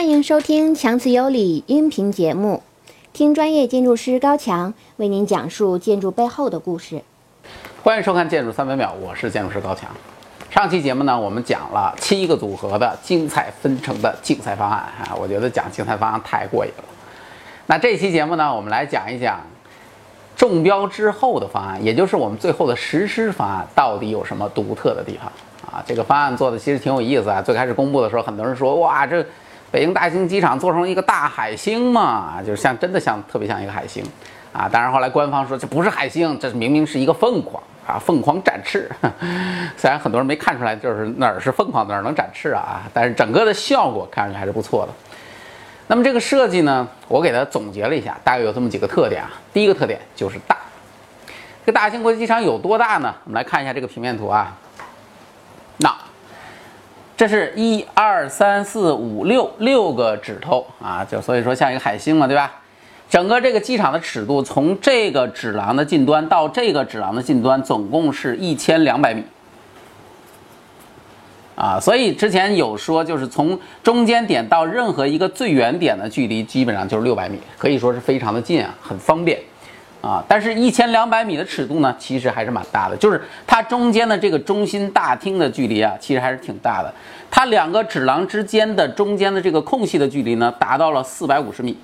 欢迎收听强词有理音频节目，听专业建筑师高强为您讲述建筑背后的故事。欢迎收看《建筑三百秒》，我是建筑师高强。上期节目呢，我们讲了七个组合的精彩纷呈的竞赛方案啊，我觉得讲竞赛方案太过瘾了。那这期节目呢，我们来讲一讲中标之后的方案，也就是我们最后的实施方案到底有什么独特的地方啊？这个方案做的其实挺有意思啊。最开始公布的时候，很多人说哇，这北京大兴机场做成一个大海星嘛，就是像真的像特别像一个海星啊。当然后来官方说这不是海星，这明明是一个凤凰啊，凤凰展翅。虽然很多人没看出来，就是哪儿是凤凰哪儿能展翅啊，但是整个的效果看上去还是不错的。那么这个设计呢，我给它总结了一下，大概有这么几个特点啊。第一个特点就是大。这个大兴国际机场有多大呢？我们来看一下这个平面图啊。那这是一二三四五六六个指头啊，就所以说像一个海星嘛，对吧？整个这个机场的尺度，从这个指廊的近端到这个指廊的近端，总共是一千两百米。啊，所以之前有说，就是从中间点到任何一个最远点的距离，基本上就是六百米，可以说是非常的近啊，很方便。啊，但是一千两百米的尺度呢，其实还是蛮大的，就是它中间的这个中心大厅的距离啊，其实还是挺大的。它两个指廊之间的中间的这个空隙的距离呢，达到了四百五十米。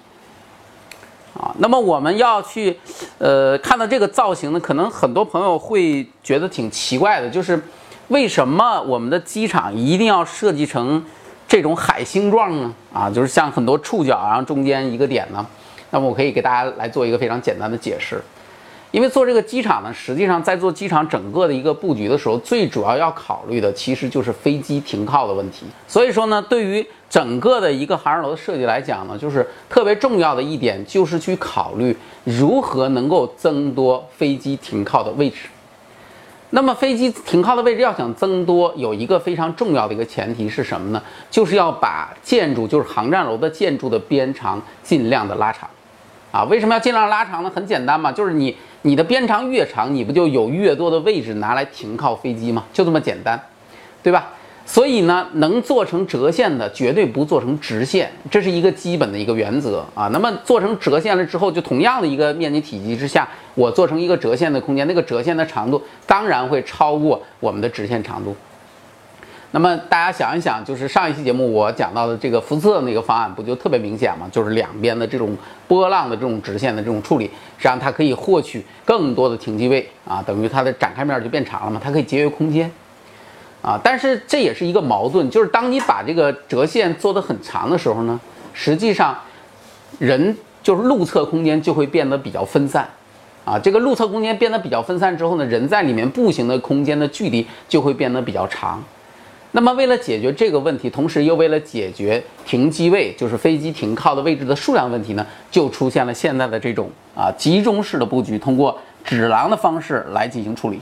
啊，那么我们要去，呃，看到这个造型呢，可能很多朋友会觉得挺奇怪的，就是为什么我们的机场一定要设计成这种海星状呢？啊，就是像很多触角，然后中间一个点呢？那么我可以给大家来做一个非常简单的解释，因为做这个机场呢，实际上在做机场整个的一个布局的时候，最主要要考虑的其实就是飞机停靠的问题。所以说呢，对于整个的一个航站楼的设计来讲呢，就是特别重要的一点，就是去考虑如何能够增多飞机停靠的位置。那么飞机停靠的位置要想增多，有一个非常重要的一个前提是什么呢？就是要把建筑，就是航站楼的建筑的边长尽量的拉长。啊，为什么要尽量拉长呢？很简单嘛，就是你你的边长越长，你不就有越多的位置拿来停靠飞机吗？就这么简单，对吧？所以呢，能做成折线的，绝对不做成直线，这是一个基本的一个原则啊。那么做成折线了之后，就同样的一个面积体积之下，我做成一个折线的空间，那个折线的长度当然会超过我们的直线长度。那么大家想一想，就是上一期节目我讲到的这个福斯的那个方案，不就特别明显吗？就是两边的这种波浪的这种直线的这种处理，实际上它可以获取更多的停机位啊，等于它的展开面就变长了嘛，它可以节约空间啊。但是这也是一个矛盾，就是当你把这个折线做得很长的时候呢，实际上人就是路侧空间就会变得比较分散啊。这个路侧空间变得比较分散之后呢，人在里面步行的空间的距离就会变得比较长。那么，为了解决这个问题，同时又为了解决停机位，就是飞机停靠的位置的数量问题呢，就出现了现在的这种啊集中式的布局，通过指廊的方式来进行处理，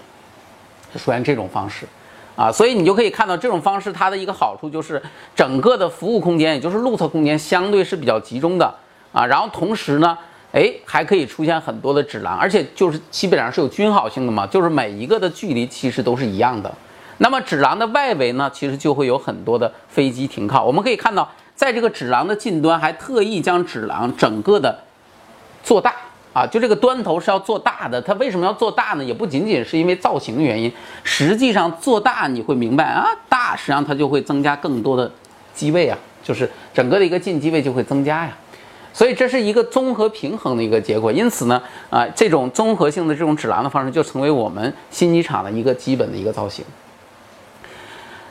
就出现这种方式，啊，所以你就可以看到这种方式它的一个好处就是整个的服务空间，也就是路侧空间相对是比较集中的啊，然后同时呢，哎，还可以出现很多的指廊，而且就是基本上是有均好性的嘛，就是每一个的距离其实都是一样的。那么指廊的外围呢，其实就会有很多的飞机停靠。我们可以看到，在这个指廊的近端，还特意将指廊整个的做大啊，就这个端头是要做大的。它为什么要做大呢？也不仅仅是因为造型的原因，实际上做大你会明白啊，大实际上它就会增加更多的机位啊，就是整个的一个进机位就会增加呀。所以这是一个综合平衡的一个结果。因此呢，啊，这种综合性的这种指廊的方式就成为我们新机场的一个基本的一个造型。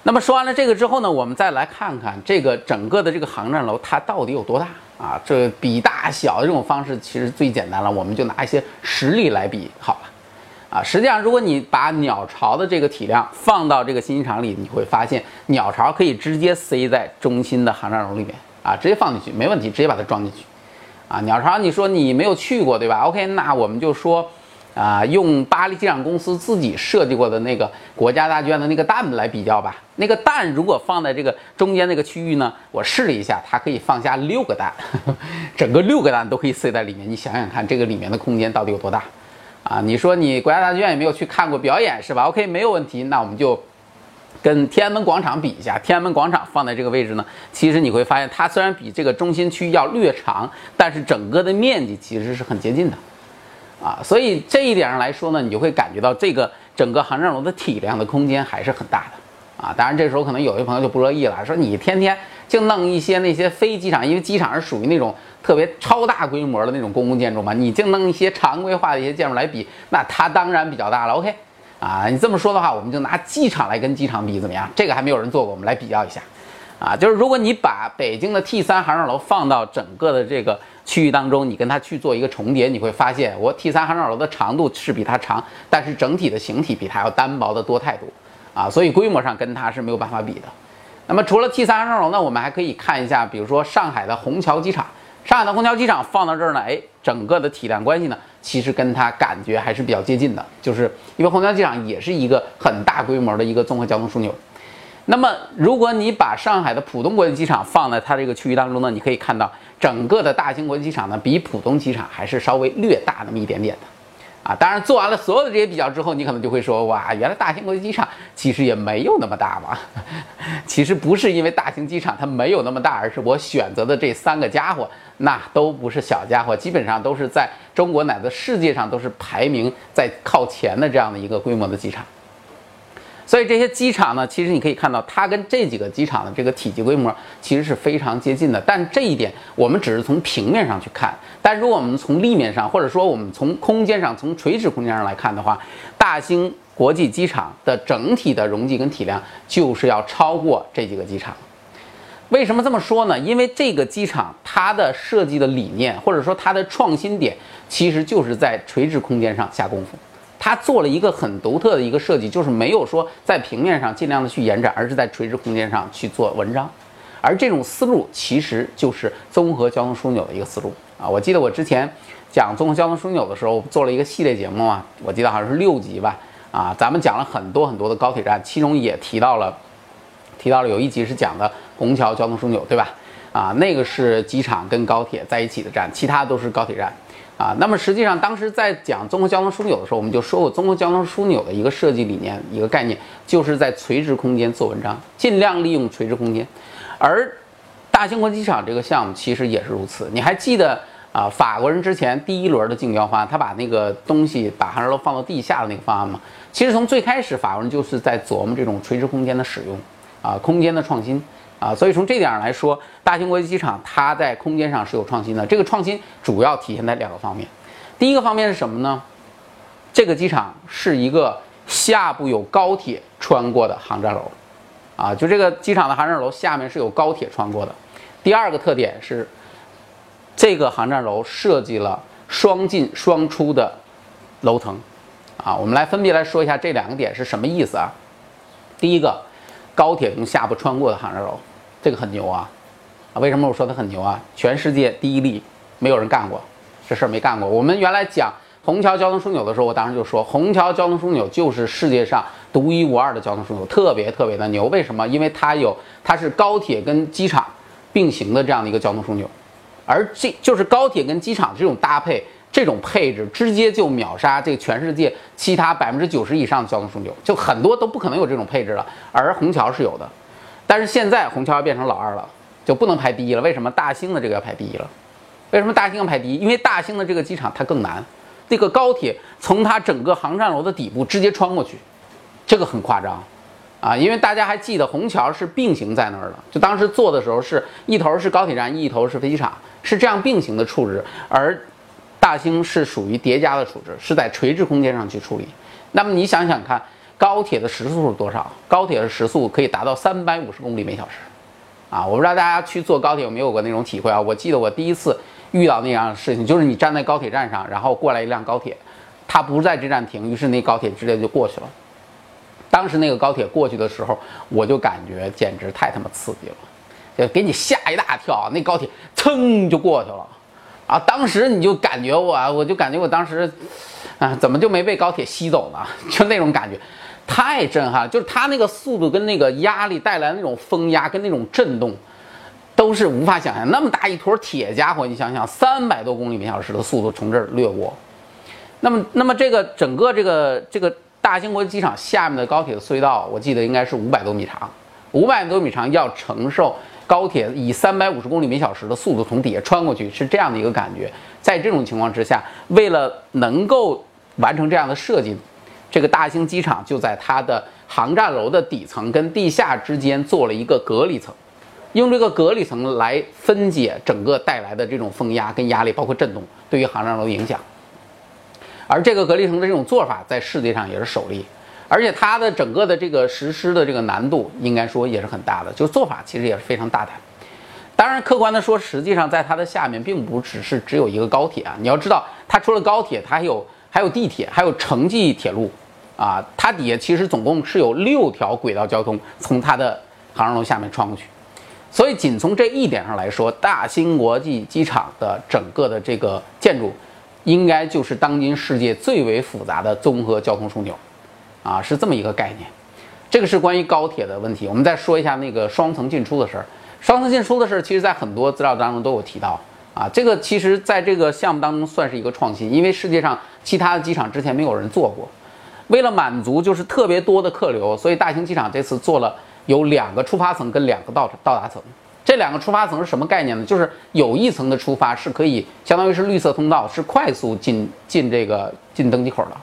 那么说完了这个之后呢，我们再来看看这个整个的这个航站楼它到底有多大啊？这比大小的这种方式其实最简单了，我们就拿一些实例来比好了。啊，实际上如果你把鸟巢的这个体量放到这个新机场里，你会发现鸟巢可以直接塞在中心的航站楼里面啊，直接放进去没问题，直接把它装进去。啊，鸟巢你说你没有去过对吧？OK，那我们就说。啊，用巴黎机场公司自己设计过的那个国家大剧院的那个蛋来比较吧。那个蛋如果放在这个中间那个区域呢，我试了一下，它可以放下六个蛋，整个六个蛋都可以塞在里面。你想想看，这个里面的空间到底有多大？啊，你说你国家大剧院也没有去看过表演是吧？OK，没有问题，那我们就跟天安门广场比一下，天安门广场放在这个位置呢，其实你会发现它虽然比这个中心区要略长，但是整个的面积其实是很接近的，啊，所以这一点上来说呢，你就会感觉到这个整个航站楼的体量的空间还是很大的，啊，当然这时候可能有些朋友就不乐意了，说你天天就弄一些那些非机场，因为机场是属于那种特别超大规模的那种公共建筑嘛，你就弄一些常规化的一些建筑来比，那它当然比较大了。OK。啊，你这么说的话，我们就拿机场来跟机场比怎么样？这个还没有人做过，我们来比较一下。啊，就是如果你把北京的 T 三航站楼放到整个的这个区域当中，你跟它去做一个重叠，你会发现我 T 三航站楼的长度是比它长，但是整体的形体比它要单薄的多太多。啊，所以规模上跟它是没有办法比的。那么除了 T 三航站楼呢，我们还可以看一下，比如说上海的虹桥机场。上海的虹桥机场放到这儿呢，哎，整个的体量关系呢，其实跟它感觉还是比较接近的，就是因为虹桥机场也是一个很大规模的一个综合交通枢纽。那么，如果你把上海的浦东国际机场放在它这个区域当中呢，你可以看到整个的大兴国际机场呢，比浦东机场还是稍微略大那么一点点的。啊，当然做完了所有的这些比较之后，你可能就会说，哇，原来大兴国际机场其实也没有那么大嘛。其实不是因为大兴机场它没有那么大，而是我选择的这三个家伙，那都不是小家伙，基本上都是在中国乃至世界上都是排名在靠前的这样的一个规模的机场。所以这些机场呢，其实你可以看到，它跟这几个机场的这个体积规模其实是非常接近的。但这一点我们只是从平面上去看，但如果我们从立面上，或者说我们从空间上、从垂直空间上来看的话，大兴国际机场的整体的容积跟体量就是要超过这几个机场。为什么这么说呢？因为这个机场它的设计的理念，或者说它的创新点，其实就是在垂直空间上下功夫。它做了一个很独特的一个设计，就是没有说在平面上尽量的去延展，而是在垂直空间上去做文章。而这种思路其实就是综合交通枢纽的一个思路啊！我记得我之前讲综合交通枢纽的时候，做了一个系列节目啊，我记得好像是六集吧啊，咱们讲了很多很多的高铁站，其中也提到了提到了有一集是讲的虹桥交通枢纽，对吧？啊，那个是机场跟高铁在一起的站，其他都是高铁站。啊，那么实际上当时在讲综合交通枢纽的时候，我们就说过，综合交通枢纽的一个设计理念、一个概念，就是在垂直空间做文章，尽量利用垂直空间。而大兴国际机场这个项目其实也是如此。你还记得啊，法国人之前第一轮的竞标方案，他把那个东西把航站楼放到地下的那个方案吗？其实从最开始，法国人就是在琢磨这种垂直空间的使用，啊，空间的创新。啊，所以从这点上来说，大兴国际机场它在空间上是有创新的。这个创新主要体现在两个方面。第一个方面是什么呢？这个机场是一个下部有高铁穿过的航站楼，啊，就这个机场的航站楼下面是有高铁穿过的。第二个特点是，这个航站楼设计了双进双出的楼层，啊，我们来分别来说一下这两个点是什么意思啊？第一个，高铁从下部穿过的航站楼。这个很牛啊，啊，为什么我说它很牛啊？全世界第一例，没有人干过，这事儿没干过。我们原来讲虹桥交通枢纽的时候，我当时就说，虹桥交通枢纽就是世界上独一无二的交通枢纽，特别特别的牛。为什么？因为它有，它是高铁跟机场并行的这样的一个交通枢纽，而这就是高铁跟机场这种搭配，这种配置，直接就秒杀这个全世界其他百分之九十以上的交通枢纽，就很多都不可能有这种配置了，而虹桥是有的。但是现在虹桥要变成老二了，就不能排第一了。为什么大兴的这个要排第一了？为什么大兴要排第一？因为大兴的这个机场它更难，这个高铁从它整个航站楼的底部直接穿过去，这个很夸张啊！因为大家还记得虹桥是并行在那儿的，就当时做的时候是一头是高铁站，一头是飞机场，是这样并行的处置。而大兴是属于叠加的处置，是在垂直空间上去处理。那么你想想看。高铁的时速是多少？高铁的时速可以达到三百五十公里每小时，啊，我不知道大家去坐高铁有没有过那种体会啊？我记得我第一次遇到那样的事情，就是你站在高铁站上，然后过来一辆高铁，它不在这站停，于是那高铁直接就过去了。当时那个高铁过去的时候，我就感觉简直太他妈刺激了，就给你吓一大跳，那高铁噌就过去了，啊，当时你就感觉我，我就感觉我当时，啊，怎么就没被高铁吸走呢？就那种感觉。太震撼了，就是它那个速度跟那个压力带来的那种风压跟那种震动，都是无法想象。那么大一坨铁家伙，你想想，三百多公里每小时的速度从这儿掠过，那么，那么这个整个这个这个大兴国际机场下面的高铁的隧道，我记得应该是五百多米长，五百多米长要承受高铁以三百五十公里每小时的速度从底下穿过去，是这样的一个感觉。在这种情况之下，为了能够完成这样的设计，这个大兴机场就在它的航站楼的底层跟地下之间做了一个隔离层，用这个隔离层来分解整个带来的这种风压跟压力，包括震动对于航站楼的影响。而这个隔离层的这种做法在世界上也是首例，而且它的整个的这个实施的这个难度应该说也是很大的，就做法其实也是非常大胆。当然，客观的说，实际上在它的下面并不只是只有一个高铁啊，你要知道，它除了高铁，它还有还有地铁，还有城际铁路，啊，它底下其实总共是有六条轨道交通从它的航站楼下面穿过去，所以仅从这一点上来说，大兴国际机场的整个的这个建筑。应该就是当今世界最为复杂的综合交通枢纽，啊，是这么一个概念。这个是关于高铁的问题。我们再说一下那个双层进出的事儿。双层进出的事儿，其实在很多资料当中都有提到。啊，这个其实在这个项目当中算是一个创新，因为世界上其他的机场之前没有人做过。为了满足就是特别多的客流，所以大兴机场这次做了有两个出发层跟两个到到达层。这两个出发层是什么概念呢？就是有一层的出发是可以，相当于是绿色通道，是快速进进这个进登机口的。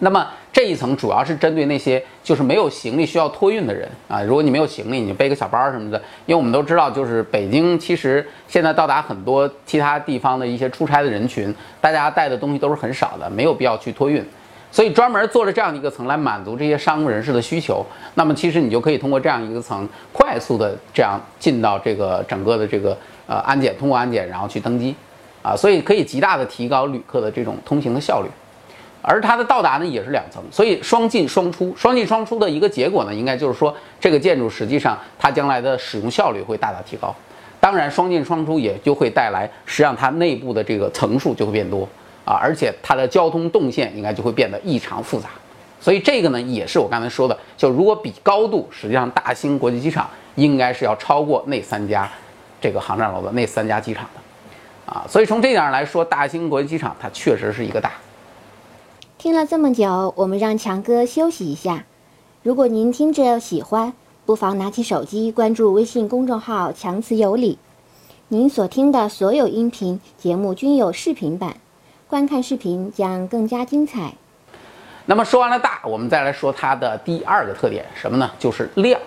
那么这一层主要是针对那些就是没有行李需要托运的人啊。如果你没有行李，你背个小包什么的，因为我们都知道，就是北京其实现在到达很多其他地方的一些出差的人群，大家带的东西都是很少的，没有必要去托运。所以专门做了这样的一个层来满足这些商务人士的需求，那么其实你就可以通过这样一个层快速的这样进到这个整个的这个呃安检，通过安检然后去登机，啊，所以可以极大的提高旅客的这种通行的效率，而它的到达呢也是两层，所以双进双出，双进双出的一个结果呢，应该就是说这个建筑实际上它将来的使用效率会大大提高，当然双进双出也就会带来实际上它内部的这个层数就会变多。啊，而且它的交通动线应该就会变得异常复杂，所以这个呢，也是我刚才说的，就如果比高度，实际上大兴国际机场应该是要超过那三家这个航站楼的那三家机场的，啊，所以从这点上来说，大兴国际机场它确实是一个大。听了这么久，我们让强哥休息一下。如果您听着喜欢，不妨拿起手机关注微信公众号“强词有理”。您所听的所有音频节目均有视频版。观看视频将更加精彩。那么说完了大，我们再来说它的第二个特点，什么呢？就是亮。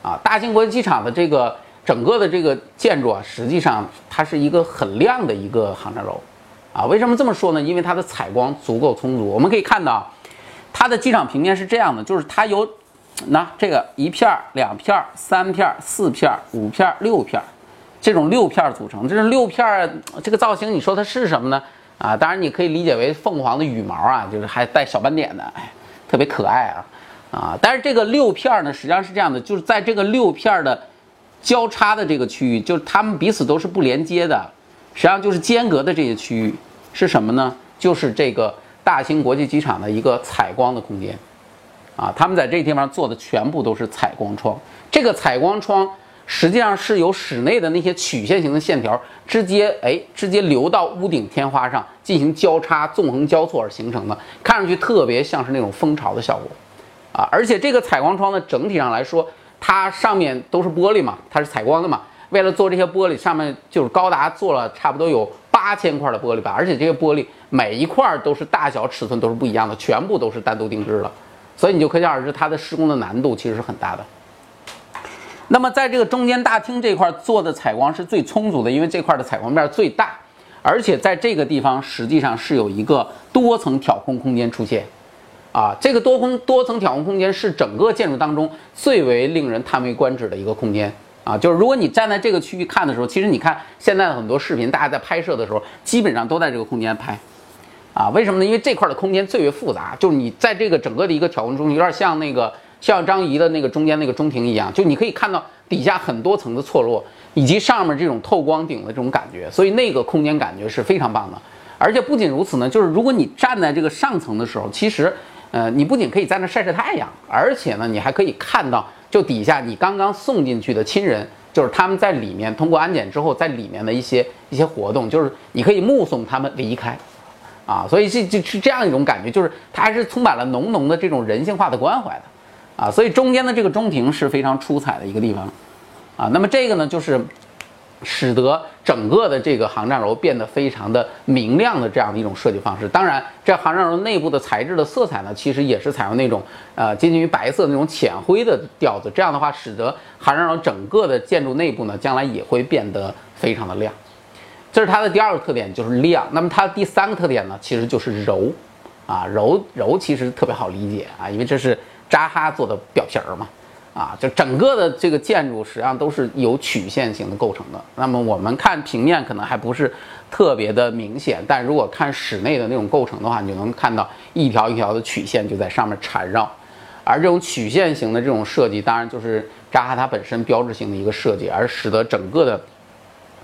啊，大兴国际机场的这个整个的这个建筑啊，实际上它是一个很亮的一个航站楼。啊，为什么这么说呢？因为它的采光足够充足。我们可以看到，它的机场平面是这样的，就是它有那这个一片、两片、三片、四片、五片、六片，这种六片组成。这是六片这个造型，你说它是什么呢？啊，当然你可以理解为凤凰的羽毛啊，就是还带小斑点的，哎，特别可爱啊，啊，但是这个六片呢，实际上是这样的，就是在这个六片的交叉的这个区域，就是它们彼此都是不连接的，实际上就是间隔的这些区域是什么呢？就是这个大兴国际机场的一个采光的空间，啊，他们在这地方做的全部都是采光窗，这个采光窗。实际上是由室内的那些曲线型的线条直接哎直接流到屋顶天花上进行交叉纵横交错而形成的，看上去特别像是那种蜂巢的效果啊！而且这个采光窗呢，整体上来说，它上面都是玻璃嘛，它是采光的嘛。为了做这些玻璃，上面就是高达做了差不多有八千块的玻璃吧，而且这些玻璃每一块都是大小尺寸都是不一样的，全部都是单独定制的，所以你就可想而知它的施工的难度其实是很大的。那么在这个中间大厅这块做的采光是最充足的，因为这块的采光面最大，而且在这个地方实际上是有一个多层挑空空间出现，啊，这个多空多层挑空空间是整个建筑当中最为令人叹为观止的一个空间啊，就是如果你站在这个区域看的时候，其实你看现在的很多视频，大家在拍摄的时候基本上都在这个空间拍，啊，为什么呢？因为这块的空间最为复杂，就是你在这个整个的一个挑空中，有点像那个。像张仪的那个中间那个中庭一样，就你可以看到底下很多层的错落，以及上面这种透光顶的这种感觉，所以那个空间感觉是非常棒的。而且不仅如此呢，就是如果你站在这个上层的时候，其实，呃，你不仅可以在那晒晒太阳，而且呢，你还可以看到就底下你刚刚送进去的亲人，就是他们在里面通过安检之后，在里面的一些一些活动，就是你可以目送他们离开，啊，所以这就是这样一种感觉，就是它还是充满了浓浓的这种人性化的关怀的，啊，所以中间的这个中庭是非常出彩的一个地方，啊，那么这个呢就是使得整个的这个航站楼变得非常的明亮的这样的一种设计方式。当然，这航站楼内部的材质的色彩呢，其实也是采用那种呃接近于白色那种浅灰的调子，这样的话使得航站楼整个的建筑内部呢，将来也会变得非常的亮。这是它的第二个特点，就是亮。那么它第三个特点呢，其实就是柔，啊，柔柔其实特别好理解啊，因为这是扎哈做的表皮儿嘛，啊，就整个的这个建筑实际上都是有曲线型的构成的。那么我们看平面可能还不是特别的明显，但如果看室内的那种构成的话，你就能看到一条一条的曲线就在上面缠绕。而这种曲线型的这种设计，当然就是扎哈它本身标志性的一个设计，而使得整个的。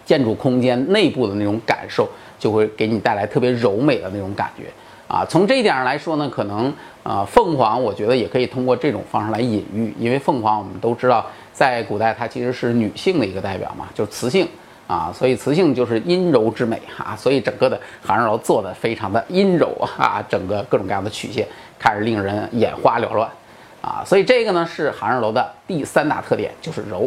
建筑空间内部的那种感受，就会给你带来特别柔美的那种感觉啊。从这一点上来说呢，可能啊，凤凰我觉得也可以通过这种方式来隐喻，因为凤凰我们都知道，在古代它其实是女性的一个代表嘛，就是雌性啊，所以雌性就是阴柔之美哈。所以整个的航站楼做的非常的阴柔啊，整个各种各样的曲线，看着令人眼花缭乱啊。所以这个呢是航站楼的第三大特点，就是柔。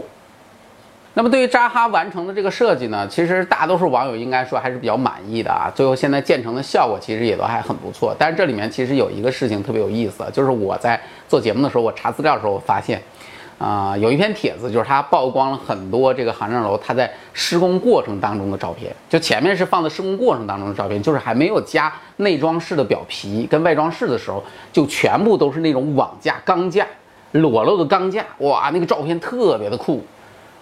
那么对于扎哈完成的这个设计呢，其实大多数网友应该说还是比较满意的啊。最后现在建成的效果其实也都还很不错。但是这里面其实有一个事情特别有意思，就是我在做节目的时候，我查资料的时候，我发现，啊，有一篇帖子，就是它曝光了很多这个航站楼它在施工过程当中的照片。就前面是放在施工过程当中的照片，就是还没有加内装饰的表皮跟外装饰的时候，就全部都是那种网架、钢架、裸露的钢架，哇，那个照片特别的酷。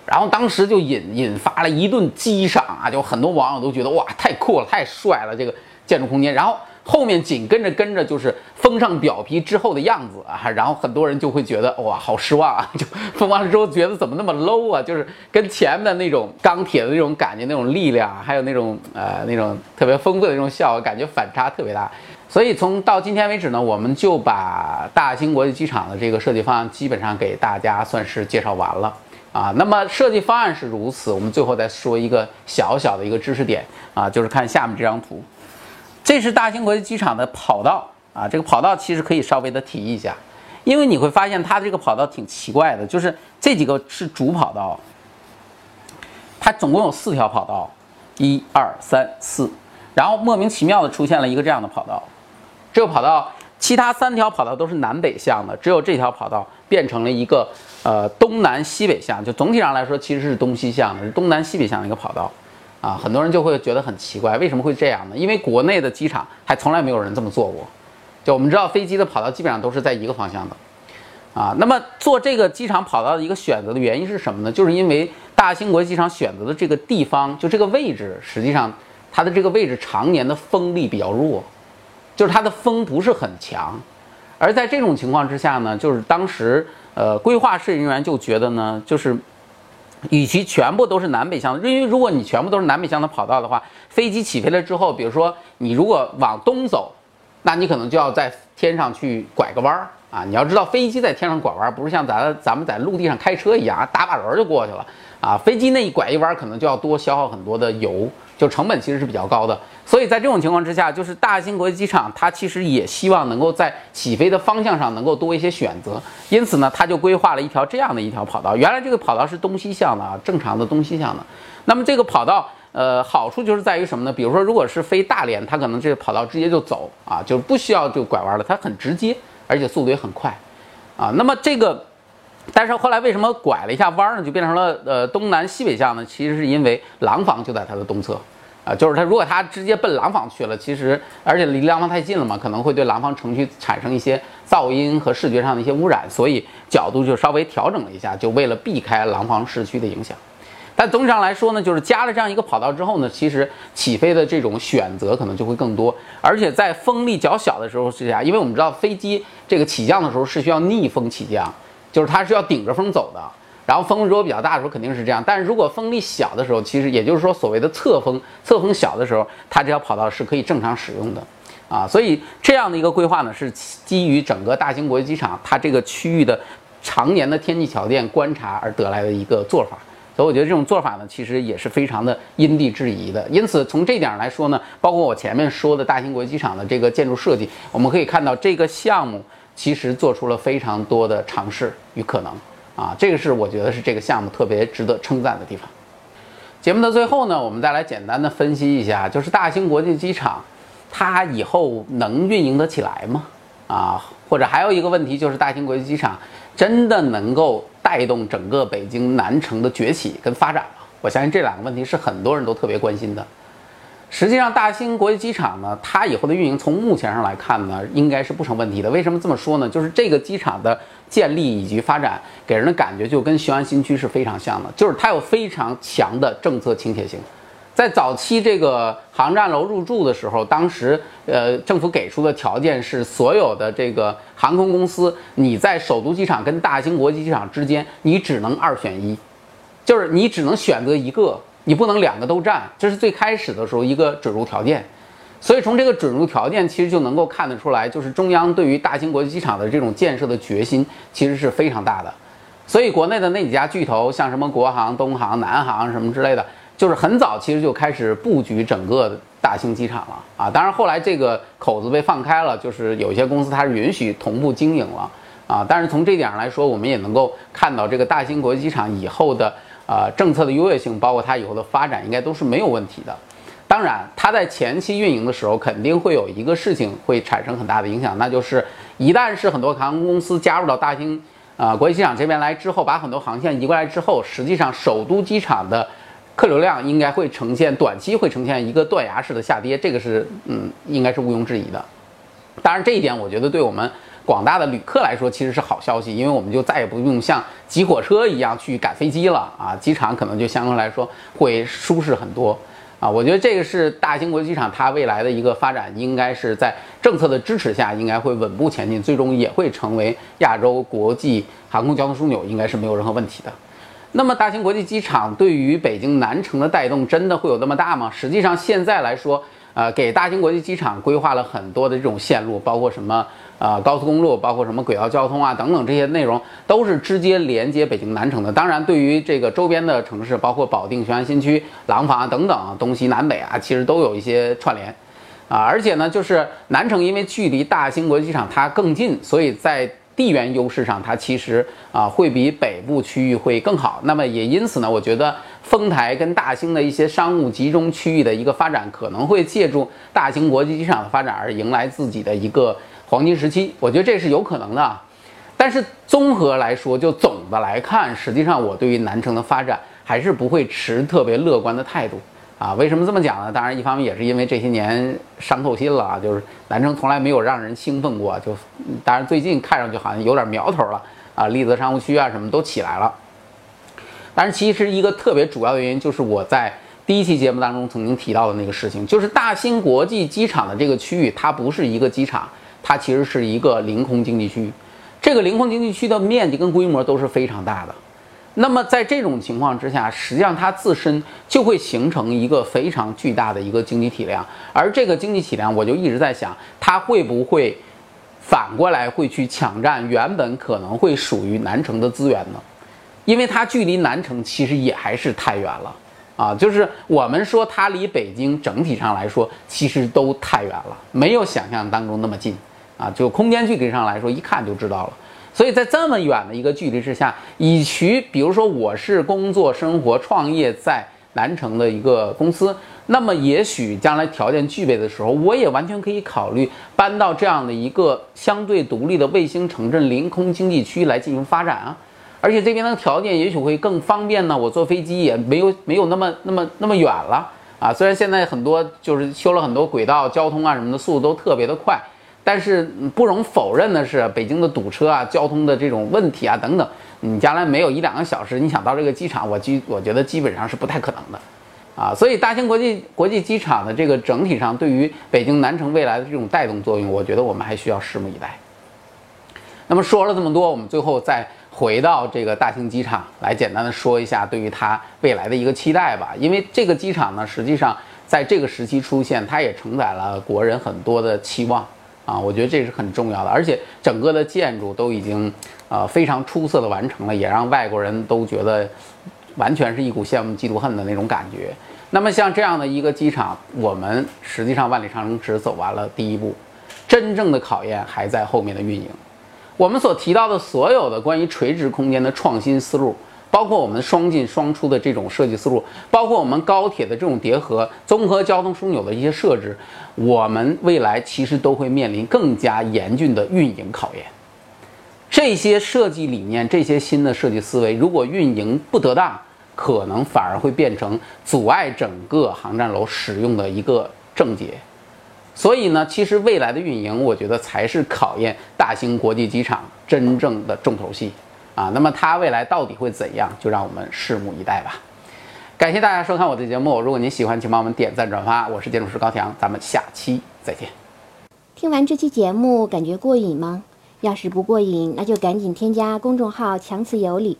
然后当时就引引发了一顿激赏啊，就很多网友都觉得哇太酷了，太帅了这个建筑空间。然后后面紧跟着跟着就是封上表皮之后的样子啊，然后很多人就会觉得哇好失望啊，就封完了之后觉得怎么那么 low 啊，就是跟前面的那种钢铁的那种感觉、那种力量，还有那种呃那种特别丰富的那种效果，感觉反差特别大。所以从到今天为止呢，我们就把大兴国际机场的这个设计方案基本上给大家算是介绍完了。啊，那么设计方案是如此，我们最后再说一个小小的一个知识点啊，就是看下面这张图，这是大兴国际机场的跑道啊，这个跑道其实可以稍微的提一下，因为你会发现它这个跑道挺奇怪的，就是这几个是主跑道，它总共有四条跑道，一二三四，然后莫名其妙的出现了一个这样的跑道，这个跑道其他三条跑道都是南北向的，只有这条跑道变成了一个。呃，东南西北向，就总体上来说，其实是东西向的，是东南西北向的一个跑道，啊，很多人就会觉得很奇怪，为什么会这样呢？因为国内的机场还从来没有人这么做过，就我们知道飞机的跑道基本上都是在一个方向的，啊，那么做这个机场跑道的一个选择的原因是什么呢？就是因为大兴国际机场选择的这个地方，就这个位置，实际上它的这个位置常年的风力比较弱，就是它的风不是很强，而在这种情况之下呢，就是当时。呃，规划室人员就觉得呢，就是，与其全部都是南北向，因为如果你全部都是南北向的跑道的话，飞机起飞了之后，比如说你如果往东走，那你可能就要在天上去拐个弯儿啊。你要知道，飞机在天上拐弯，不是像咱咱们在陆地上开车一样，打把轮就过去了啊。飞机那一拐一弯，可能就要多消耗很多的油。就成本其实是比较高的，所以在这种情况之下，就是大兴国际机场它其实也希望能够在起飞的方向上能够多一些选择，因此呢，它就规划了一条这样的一条跑道。原来这个跑道是东西向的啊，正常的东西向的。那么这个跑道，呃，好处就是在于什么呢？比如说，如果是飞大连，它可能这个跑道直接就走啊，就不需要就拐弯了，它很直接，而且速度也很快啊。那么这个，但是后来为什么拐了一下弯呢？就变成了呃东南西北向呢？其实是因为廊坊就在它的东侧。啊，就是他，如果他直接奔廊坊去了，其实而且离廊坊太近了嘛，可能会对廊坊城区产生一些噪音和视觉上的一些污染，所以角度就稍微调整了一下，就为了避开廊坊市区的影响。但总体上来说呢，就是加了这样一个跑道之后呢，其实起飞的这种选择可能就会更多，而且在风力较小的时候之下，因为我们知道飞机这个起降的时候是需要逆风起降，就是它是要顶着风走的。然后风如果比较大的时候肯定是这样，但是如果风力小的时候，其实也就是说所谓的侧风，侧风小的时候，它这条跑道是可以正常使用的，啊，所以这样的一个规划呢，是基于整个大兴国际机场它这个区域的常年的天气条件观察而得来的一个做法，所以我觉得这种做法呢，其实也是非常的因地制宜的。因此，从这点上来说呢，包括我前面说的大兴国际机场的这个建筑设计，我们可以看到这个项目其实做出了非常多的尝试与可能。啊，这个是我觉得是这个项目特别值得称赞的地方。节目的最后呢，我们再来简单的分析一下，就是大兴国际机场，它以后能运营得起来吗？啊，或者还有一个问题就是，大兴国际机场真的能够带动整个北京南城的崛起跟发展吗？我相信这两个问题是很多人都特别关心的。实际上，大兴国际机场呢，它以后的运营从目前上来看呢，应该是不成问题的。为什么这么说呢？就是这个机场的建立以及发展，给人的感觉就跟雄安新区是非常像的，就是它有非常强的政策倾斜性。在早期这个航站楼入驻的时候，当时呃政府给出的条件是，所有的这个航空公司，你在首都机场跟大兴国际机场之间，你只能二选一，就是你只能选择一个。你不能两个都占，这是最开始的时候一个准入条件，所以从这个准入条件其实就能够看得出来，就是中央对于大兴国际机场的这种建设的决心其实是非常大的。所以国内的那几家巨头，像什么国航、东航、南航什么之类的，就是很早其实就开始布局整个大兴机场了啊。当然后来这个口子被放开了，就是有些公司它是允许同步经营了啊。但是从这点上来说，我们也能够看到这个大兴国际机场以后的。呃，政策的优越性，包括它以后的发展，应该都是没有问题的。当然，它在前期运营的时候，肯定会有一个事情会产生很大的影响，那就是一旦是很多航空公司加入到大兴啊国际机场这边来之后，把很多航线移过来之后，实际上首都机场的客流量应该会呈现短期会呈现一个断崖式的下跌，这个是嗯，应该是毋庸置疑的。当然，这一点我觉得对我们。广大的旅客来说，其实是好消息，因为我们就再也不用像挤火车一样去赶飞机了啊，机场可能就相对来说会舒适很多啊。我觉得这个是大兴国际机场它未来的一个发展，应该是在政策的支持下，应该会稳步前进，最终也会成为亚洲国际航空交通枢纽，应该是没有任何问题的。那么，大兴国际机场对于北京南城的带动，真的会有那么大吗？实际上，现在来说，呃，给大兴国际机场规划了很多的这种线路，包括什么？啊，高速公路包括什么轨道交通啊等等这些内容，都是直接连接北京南城的。当然，对于这个周边的城市，包括保定、雄安新区、廊坊啊等等，东西南北啊，其实都有一些串联。啊，而且呢，就是南城因为距离大兴国际机场它更近，所以在地缘优势上，它其实啊会比北部区域会更好。那么也因此呢，我觉得丰台跟大兴的一些商务集中区域的一个发展，可能会借助大兴国际机场的发展而迎来自己的一个。黄金时期，我觉得这是有可能的，但是综合来说，就总的来看，实际上我对于南城的发展还是不会持特别乐观的态度啊。为什么这么讲呢？当然，一方面也是因为这些年伤透心了啊，就是南城从来没有让人兴奋过，就当然最近看上去好像有点苗头了啊，丽泽商务区啊什么都起来了。但是其实一个特别主要的原因就是我在第一期节目当中曾经提到的那个事情，就是大兴国际机场的这个区域，它不是一个机场。它其实是一个临空经济区，这个临空经济区的面积跟规模都是非常大的。那么在这种情况之下，实际上它自身就会形成一个非常巨大的一个经济体量。而这个经济体量，我就一直在想，它会不会反过来会去抢占原本可能会属于南城的资源呢？因为它距离南城其实也还是太远了。啊，就是我们说它离北京整体上来说，其实都太远了，没有想象当中那么近。啊，就空间距离上来说，一看就知道了。所以在这么远的一个距离之下，以其比如说我是工作、生活、创业在南城的一个公司，那么也许将来条件具备的时候，我也完全可以考虑搬到这样的一个相对独立的卫星城镇临空经济区来进行发展啊。而且这边的条件也许会更方便呢，我坐飞机也没有没有那么那么那么远了啊。虽然现在很多就是修了很多轨道交通啊什么的，速度都特别的快。但是不容否认的是，北京的堵车啊、交通的这种问题啊等等，你将来没有一两个小时，你想到这个机场，我基我觉得基本上是不太可能的，啊，所以大兴国际国际机场的这个整体上对于北京南城未来的这种带动作用，我觉得我们还需要拭目以待。那么说了这么多，我们最后再回到这个大兴机场来简单的说一下对于它未来的一个期待吧，因为这个机场呢，实际上在这个时期出现，它也承载了国人很多的期望。啊，我觉得这是很重要的，而且整个的建筑都已经，呃，非常出色的完成了，也让外国人都觉得完全是一股羡慕嫉妒恨的那种感觉。那么像这样的一个机场，我们实际上万里长城只走完了第一步，真正的考验还在后面的运营。我们所提到的所有的关于垂直空间的创新思路，包括我们双进双出的这种设计思路，包括我们高铁的这种叠合、综合交通枢纽的一些设置，我们未来其实都会面临更加严峻的运营考验。这些设计理念、这些新的设计思维，如果运营不得当，可能反而会变成阻碍整个航站楼使用的一个症结。所以呢，其实未来的运营，我觉得才是考验大型国际机场真正的重头戏啊。那么它未来到底会怎样，就让我们拭目以待吧。感谢大家收看我的节目，如果您喜欢，请帮我们点赞转发。我是建筑师高强，咱们下期再见。听完这期节目，感觉过瘾吗？要是不过瘾，那就赶紧添加公众号“强词有理”。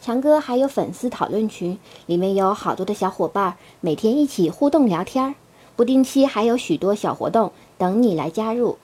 强哥还有粉丝讨论群，里面有好多的小伙伴，每天一起互动聊天儿，不定期还有许多小活动等你来加入。